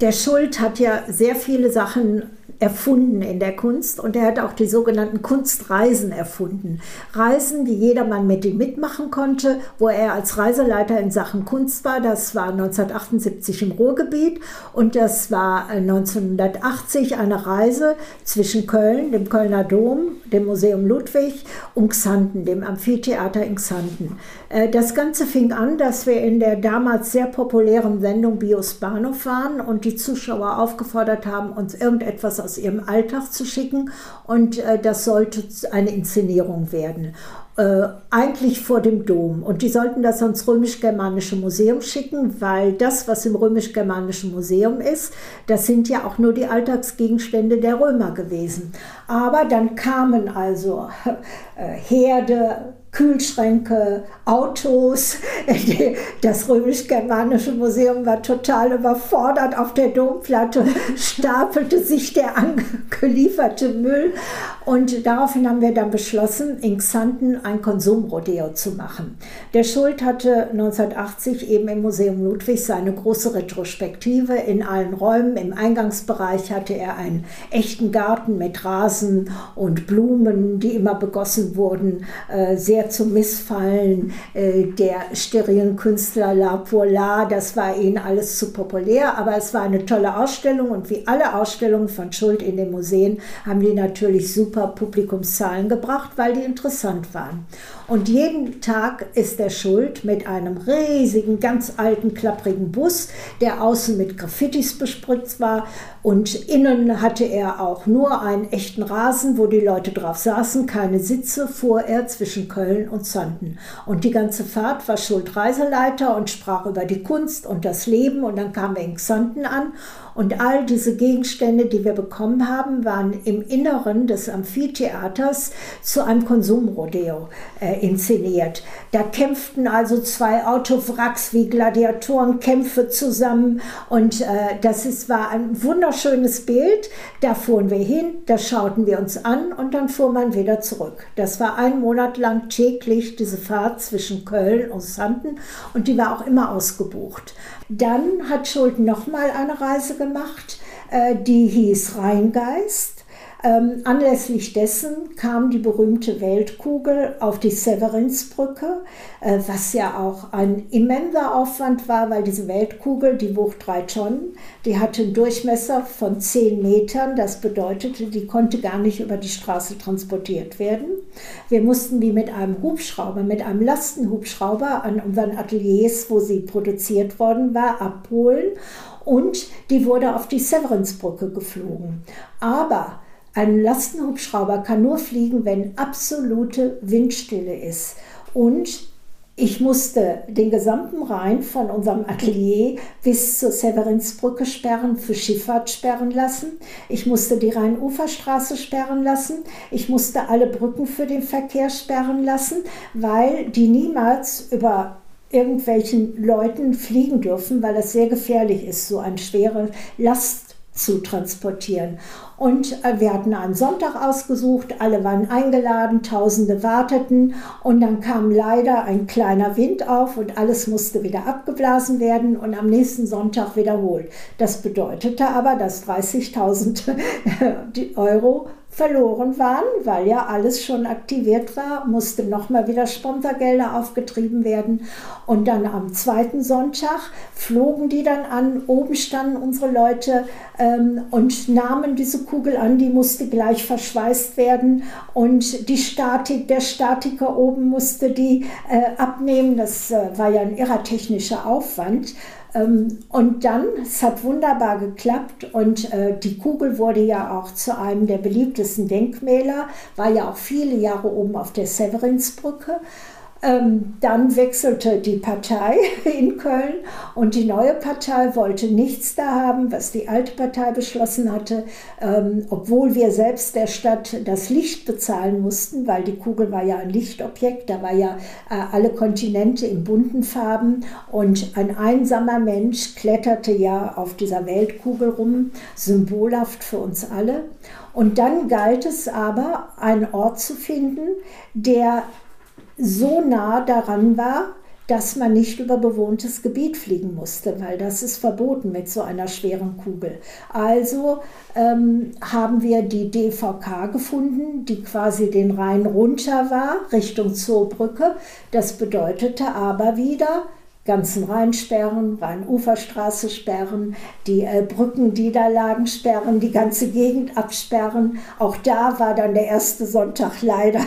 Der Schuld hat ja sehr viele Sachen erfunden in der Kunst und er hat auch die sogenannten Kunstreisen erfunden. Reisen, die jedermann mit ihm mitmachen konnte, wo er als Reiseleiter in Sachen Kunst war. Das war 1978 im Ruhrgebiet und das war 1980 äh, eine Reise zwischen Köln, dem Kölner Dom, dem Museum Ludwig und Xanten, dem Amphitheater in Xanten. Äh, das Ganze fing an, dass wir in der damals sehr populären Sendung Bios Bahnhof waren und die Zuschauer aufgefordert haben, uns irgendetwas aus ihrem Alltag zu schicken und äh, das sollte eine Inszenierung werden. Äh, eigentlich vor dem Dom. Und die sollten das ans Römisch-Germanische Museum schicken, weil das, was im Römisch-Germanischen Museum ist, das sind ja auch nur die Alltagsgegenstände der Römer gewesen. Aber dann kamen also äh, Herde, Kühlschränke, Autos. Das römisch-germanische Museum war total überfordert. Auf der Domplatte stapelte sich der angelieferte Müll. Und daraufhin haben wir dann beschlossen, in Xanten ein Konsumrodeo zu machen. Der Schuld hatte 1980 eben im Museum Ludwig seine große Retrospektive in allen Räumen. Im Eingangsbereich hatte er einen echten Garten mit Rasen und Blumen, die immer begossen wurden, äh, sehr zum Missfallen äh, der sterilen Künstler La Poula. Das war ihnen alles zu populär, aber es war eine tolle Ausstellung und wie alle Ausstellungen von Schuld in den Museen haben die natürlich super Publikumszahlen gebracht, weil die interessant waren. Und jeden Tag ist der Schuld mit einem riesigen, ganz alten, klapprigen Bus, der außen mit Graffitis bespritzt war. Und innen hatte er auch nur einen echten Rasen, wo die Leute drauf saßen, keine Sitze, fuhr er zwischen Köln und Zanten. Und die ganze Fahrt war Schuld Reiseleiter und sprach über die Kunst und das Leben. Und dann kam er in Xanten an und all diese Gegenstände, die wir bekommen haben, waren im Inneren des Amphitheaters zu einem Konsumrodeo äh, inszeniert. Da kämpften also zwei Autowracks wie Gladiatorenkämpfe zusammen und äh, das ist, war ein wunderschönes Bild. Da fuhren wir hin, da schauten wir uns an und dann fuhr man wieder zurück. Das war ein Monat lang täglich diese Fahrt zwischen Köln und Sanden und die war auch immer ausgebucht. Dann hat Schuld nochmal eine Reise gemacht, äh, die hieß Rheingeist. Ähm, anlässlich dessen kam die berühmte Weltkugel auf die Severinsbrücke, äh, was ja auch ein immenser Aufwand war, weil diese Weltkugel, die wog drei Tonnen, die hatte einen Durchmesser von zehn Metern. Das bedeutete, die konnte gar nicht über die Straße transportiert werden. Wir mussten die mit einem Hubschrauber, mit einem Lastenhubschrauber an unseren Ateliers, wo sie produziert worden war, abholen und die wurde auf die Severinsbrücke geflogen. Aber ein Lastenhubschrauber kann nur fliegen, wenn absolute Windstille ist. Und ich musste den gesamten Rhein von unserem Atelier bis zur Severinsbrücke sperren, für Schifffahrt sperren lassen. Ich musste die Rheinuferstraße sperren lassen. Ich musste alle Brücken für den Verkehr sperren lassen, weil die niemals über irgendwelchen Leuten fliegen dürfen, weil das sehr gefährlich ist, so eine schwere Last zu transportieren. Und äh, wir hatten einen Sonntag ausgesucht, alle waren eingeladen, Tausende warteten und dann kam leider ein kleiner Wind auf und alles musste wieder abgeblasen werden und am nächsten Sonntag wiederholt. Das bedeutete aber, dass 30.000 Euro verloren waren, weil ja alles schon aktiviert war, musste nochmal wieder Sponsorgelder aufgetrieben werden. Und dann am zweiten Sonntag flogen die dann an, oben standen unsere Leute ähm, und nahmen diese Kugel an, die musste gleich verschweißt werden und die Statik, der Statiker oben musste die äh, abnehmen. Das äh, war ja ein irrer technischer Aufwand. Ähm, und dann, es hat wunderbar geklappt und äh, die Kugel wurde ja auch zu einem der beliebtesten Denkmäler, war ja auch viele Jahre oben auf der Severinsbrücke. Ähm, dann wechselte die Partei in Köln und die neue Partei wollte nichts da haben, was die alte Partei beschlossen hatte, ähm, obwohl wir selbst der Stadt das Licht bezahlen mussten, weil die Kugel war ja ein Lichtobjekt, da war ja äh, alle Kontinente in bunten Farben und ein einsamer Mensch kletterte ja auf dieser Weltkugel rum, symbolhaft für uns alle. Und dann galt es aber, einen Ort zu finden, der so nah daran war, dass man nicht über bewohntes Gebiet fliegen musste, weil das ist verboten mit so einer schweren Kugel. Also ähm, haben wir die DVK gefunden, die quasi den Rhein runter war, Richtung Zoobrücke. Das bedeutete aber wieder, ganzen Rhein sperren, Rheinuferstraße sperren, die äh, Brücken, die da lagen, sperren, die ganze Gegend absperren. Auch da war dann der erste Sonntag leider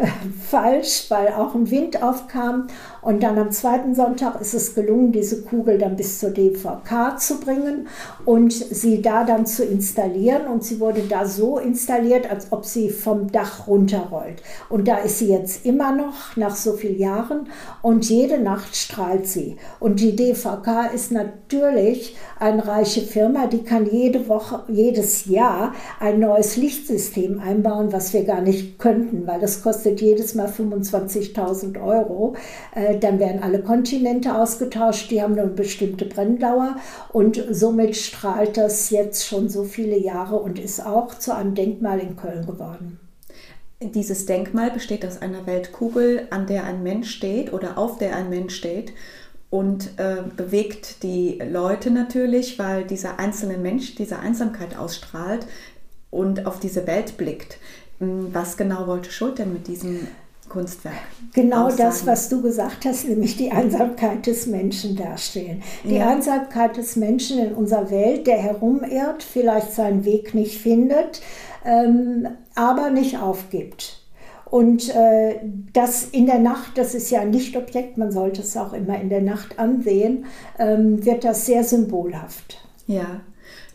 äh, falsch, weil auch ein Wind aufkam. Und dann am zweiten Sonntag ist es gelungen, diese Kugel dann bis zur DVK zu bringen und sie da dann zu installieren. Und sie wurde da so installiert, als ob sie vom Dach runterrollt. Und da ist sie jetzt immer noch nach so vielen Jahren und jede Nacht strahlt sie. Und die DVK ist natürlich eine reiche Firma, die kann jede Woche, jedes Jahr ein neues Lichtsystem einbauen, was wir gar nicht könnten, weil das kostet jedes Mal 25.000 Euro. Äh, dann werden alle Kontinente ausgetauscht, die haben eine bestimmte Brenndauer und somit strahlt das jetzt schon so viele Jahre und ist auch zu einem Denkmal in Köln geworden. Dieses Denkmal besteht aus einer Weltkugel, an der ein Mensch steht oder auf der ein Mensch steht und äh, bewegt die Leute natürlich, weil dieser einzelne Mensch diese Einsamkeit ausstrahlt und auf diese Welt blickt. Hm, was genau wollte Schuld denn mit diesem Kunstwerk. Genau Aussagen. das, was du gesagt hast, nämlich die Einsamkeit des Menschen darstellen. Die ja. Einsamkeit des Menschen in unserer Welt, der herumirrt, vielleicht seinen Weg nicht findet, ähm, aber nicht aufgibt. Und äh, das in der Nacht, das ist ja ein Lichtobjekt, man sollte es auch immer in der Nacht ansehen, ähm, wird das sehr symbolhaft. Ja,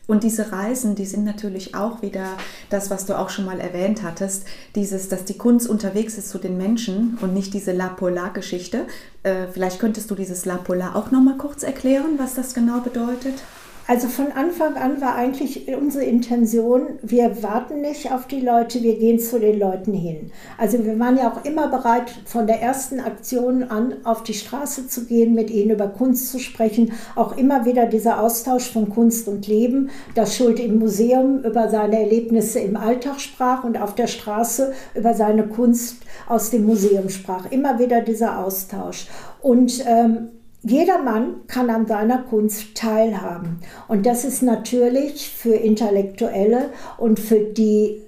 und diese Reisen, die sind natürlich auch wieder das, was du auch schon mal erwähnt hattest, dieses, dass die Kunst unterwegs ist zu den Menschen und nicht diese La Polar-Geschichte. Äh, vielleicht könntest du dieses La Polar auch noch mal kurz erklären, was das genau bedeutet? Also von Anfang an war eigentlich unsere Intention, wir warten nicht auf die Leute, wir gehen zu den Leuten hin. Also wir waren ja auch immer bereit, von der ersten Aktion an auf die Straße zu gehen, mit ihnen über Kunst zu sprechen. Auch immer wieder dieser Austausch von Kunst und Leben, dass Schuld im Museum über seine Erlebnisse im Alltag sprach und auf der Straße über seine Kunst aus dem Museum sprach. Immer wieder dieser Austausch. Und ähm, jeder Mann kann an seiner Kunst teilhaben. Und das ist natürlich für Intellektuelle und für die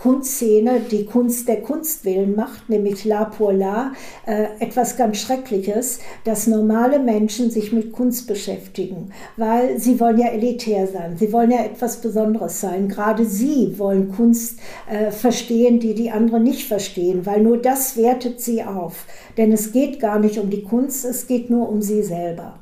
Kunstszene, die Kunst der Kunst willen macht, nämlich La pour La, äh, etwas ganz Schreckliches, dass normale Menschen sich mit Kunst beschäftigen, weil sie wollen ja elitär sein, sie wollen ja etwas Besonderes sein. Gerade sie wollen Kunst äh, verstehen, die die anderen nicht verstehen, weil nur das wertet sie auf. Denn es geht gar nicht um die Kunst, es geht nur um sie selber.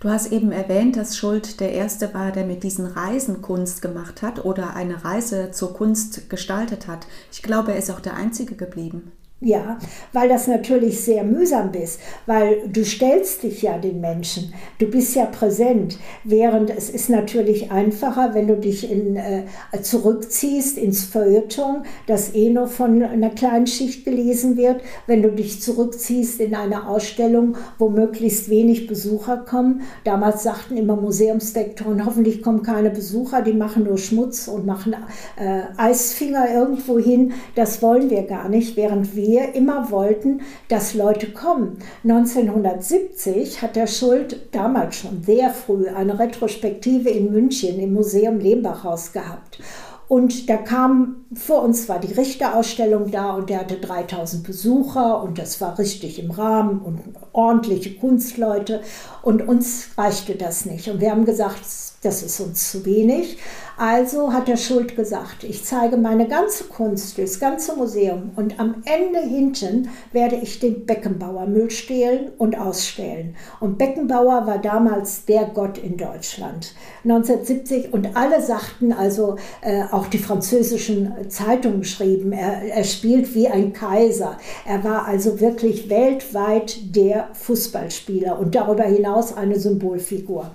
Du hast eben erwähnt, dass Schuld der Erste war, der mit diesen Reisen Kunst gemacht hat oder eine Reise zur Kunst gestaltet hat. Ich glaube, er ist auch der Einzige geblieben. Ja, weil das natürlich sehr mühsam ist, weil du stellst dich ja den Menschen, du bist ja präsent, während es ist natürlich einfacher, wenn du dich in, äh, zurückziehst ins Feuilleton, das eh nur von einer kleinen Schicht gelesen wird, wenn du dich zurückziehst in eine Ausstellung, wo möglichst wenig Besucher kommen. Damals sagten immer Museumsdirektoren, hoffentlich kommen keine Besucher, die machen nur Schmutz und machen äh, Eisfinger irgendwo hin. Das wollen wir gar nicht, während wir wir immer wollten, dass Leute kommen. 1970 hat der Schuld damals schon sehr früh eine Retrospektive in München im Museum Lehmbachhaus gehabt. Und da kam, vor uns war die Richterausstellung da und der hatte 3000 Besucher und das war richtig im Rahmen und ordentliche Kunstleute und uns reichte das nicht. Und wir haben gesagt, das ist uns zu wenig. Also hat der Schuld gesagt, ich zeige meine ganze Kunst, das ganze Museum und am Ende hinten werde ich den Beckenbauer Müll stehlen und ausstellen. Und Beckenbauer war damals der Gott in Deutschland. 1970 und alle sagten, also äh, auch die französischen Zeitungen schrieben, er, er spielt wie ein Kaiser. Er war also wirklich weltweit der Fußballspieler und darüber hinaus eine Symbolfigur.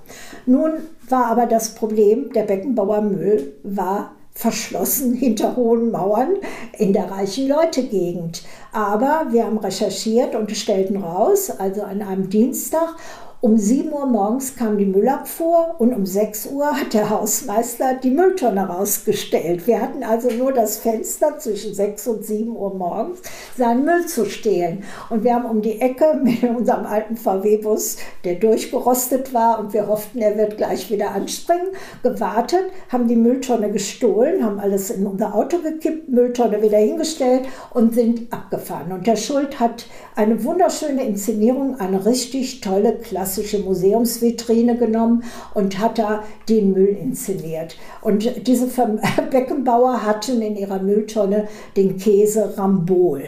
Nun war aber das Problem, der Beckenbauer Müll war verschlossen hinter hohen Mauern in der reichen Leute-Gegend. Aber wir haben recherchiert und stellten raus, also an einem Dienstag, Um 7 Uhr morgens kam die Müllabfuhr und um 6 Uhr hat der Hausmeister die Mülltonne rausgestellt. Wir hatten also nur das Fenster zwischen 6 und 7 Uhr morgens, seinen Müll zu stehlen. Und wir haben um die Ecke mit unserem alten VW-Bus, der durchgerostet war und wir hofften, er wird gleich wieder anspringen, gewartet, haben die Mülltonne gestohlen, haben alles in unser Auto gekippt, Mülltonne wieder hingestellt und sind abgefahren. Und der Schuld hat eine wunderschöne Inszenierung, eine richtig tolle klassische Museumsvitrine genommen und hat da den Müll inszeniert. Und diese Beckenbauer hatten in ihrer Mülltonne den Käse Rambol.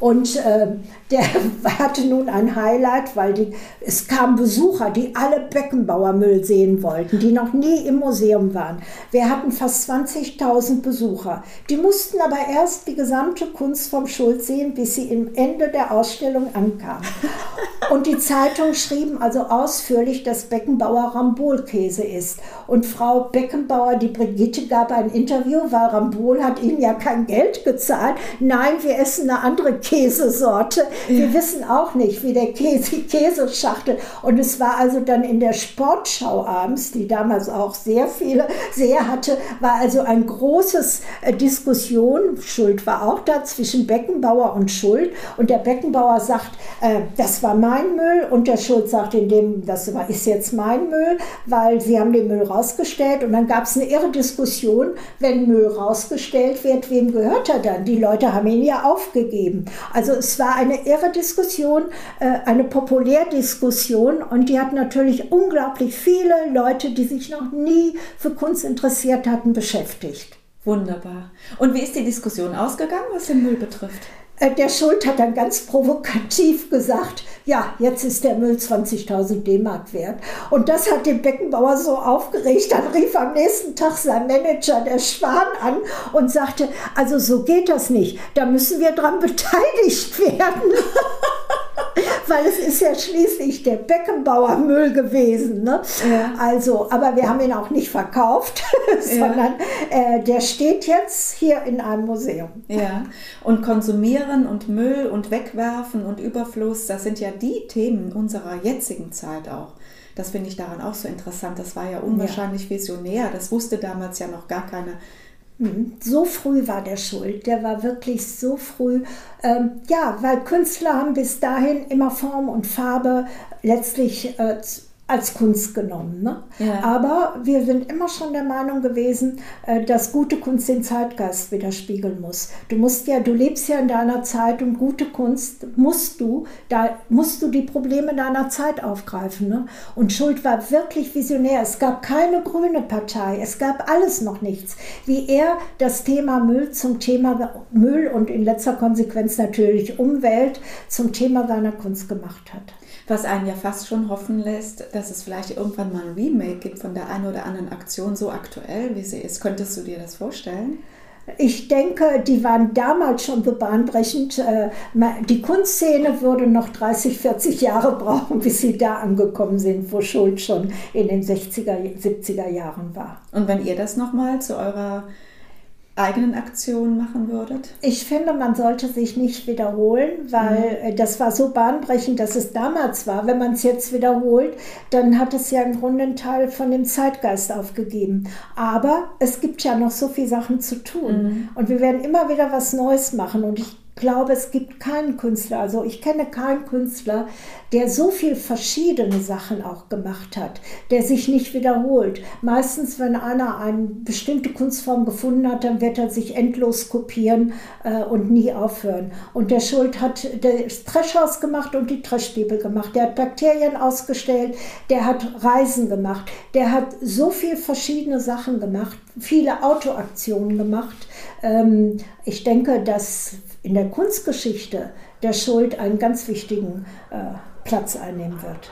Und äh, der hatte nun ein Highlight, weil die, es kamen Besucher, die alle Beckenbauermüll sehen wollten, die noch nie im Museum waren. Wir hatten fast 20.000 Besucher. Die mussten aber erst die gesamte Kunst vom Schulz sehen, bis sie im Ende der Ausstellung ankamen. Und die Zeitung schrieben also ausführlich, dass Beckenbauer Rambolkäse ist. Und Frau Beckenbauer, die Brigitte, gab ein Interview, weil Rambol hat ihnen ja kein Geld gezahlt. Nein, wir essen eine andere Käsesorte. Wir ja. wissen auch nicht, wie der Käse, Käseschachtel. Und es war also dann in der Sportschau abends, die damals auch sehr viele sehr hatte, war also ein großes äh, Diskussion. Schuld war auch da zwischen Beckenbauer und Schuld. Und der Beckenbauer sagt, äh, das war mein Müll. Und der Schuld sagt, in dem, das war, ist jetzt mein Müll, weil sie haben den Müll rausgestellt. Und dann gab es eine irre Diskussion, wenn Müll rausgestellt wird, wem gehört er dann? Die Leute haben ihn ja aufgegeben. Also es war eine irre Diskussion, äh, eine Populärdiskussion und die hat natürlich unglaublich viele Leute, die sich noch nie für Kunst interessiert hatten, beschäftigt. Wunderbar. Und wie ist die Diskussion ausgegangen, was den Müll betrifft? Äh, der Schuld hat dann ganz provokativ gesagt, ja, jetzt ist der Müll 20.000 D-Mark wert. Und das hat den Beckenbauer so aufgeregt. Dann rief am nächsten Tag sein Manager, der Schwan, an und sagte, also so geht das nicht. Da müssen wir dran beteiligt werden. Weil es ist ja schließlich der Beckenbauer Müll gewesen. Ne? Ja. Also, aber wir haben ihn auch nicht verkauft, sondern äh, der steht jetzt hier in einem Museum. Ja, und konsumieren und Müll und wegwerfen und Überfluss, das sind ja die Themen unserer jetzigen Zeit auch. Das finde ich daran auch so interessant. Das war ja unwahrscheinlich visionär. Das wusste damals ja noch gar keine hm, so früh war der schuld, der war wirklich so früh. Ähm, ja, weil Künstler haben bis dahin immer Form und Farbe letztlich äh, als Kunst genommen. Ne? Ja. Aber wir sind immer schon der Meinung gewesen, äh, dass gute Kunst den Zeitgeist widerspiegeln muss. Du musst ja, du lebst ja in deiner Zeit und gute Kunst musst du, da musst du die Probleme deiner Zeit aufgreifen. Ne? Und Schuld war wirklich visionär. Es gab keine grüne Partei, es gab alles noch nichts. Wie er das Thema Müll zum Thema Müll und in letzter Konsequenz natürlich Umwelt zum Thema seiner Kunst gemacht hat was einen ja fast schon hoffen lässt, dass es vielleicht irgendwann mal ein Remake gibt von der einen oder anderen Aktion, so aktuell wie sie ist. Könntest du dir das vorstellen? Ich denke, die waren damals schon so bahnbrechend. Äh, die Kunstszene würde noch 30, 40 Jahre brauchen, bis sie da angekommen sind, wo Schuld schon in den 60er, 70er Jahren war. Und wenn ihr das nochmal zu eurer eigenen Aktionen machen würdet? Ich finde, man sollte sich nicht wiederholen, weil mhm. das war so bahnbrechend, dass es damals war. Wenn man es jetzt wiederholt, dann hat es ja im Grunde einen Teil von dem Zeitgeist aufgegeben. Aber es gibt ja noch so viele Sachen zu tun. Mhm. Und wir werden immer wieder was Neues machen. Und ich glaube, es gibt keinen Künstler, also ich kenne keinen Künstler, der so viel verschiedene Sachen auch gemacht hat, der sich nicht wiederholt. Meistens, wenn einer eine bestimmte Kunstform gefunden hat, dann wird er sich endlos kopieren äh, und nie aufhören. Und der Schuld hat das Trashhaus gemacht und die Trashbibel gemacht. Der hat Bakterien ausgestellt, der hat Reisen gemacht, der hat so viel verschiedene Sachen gemacht, viele Autoaktionen gemacht. Ähm, ich denke, dass in der Kunstgeschichte der Schuld einen ganz wichtigen äh, Platz einnehmen wird.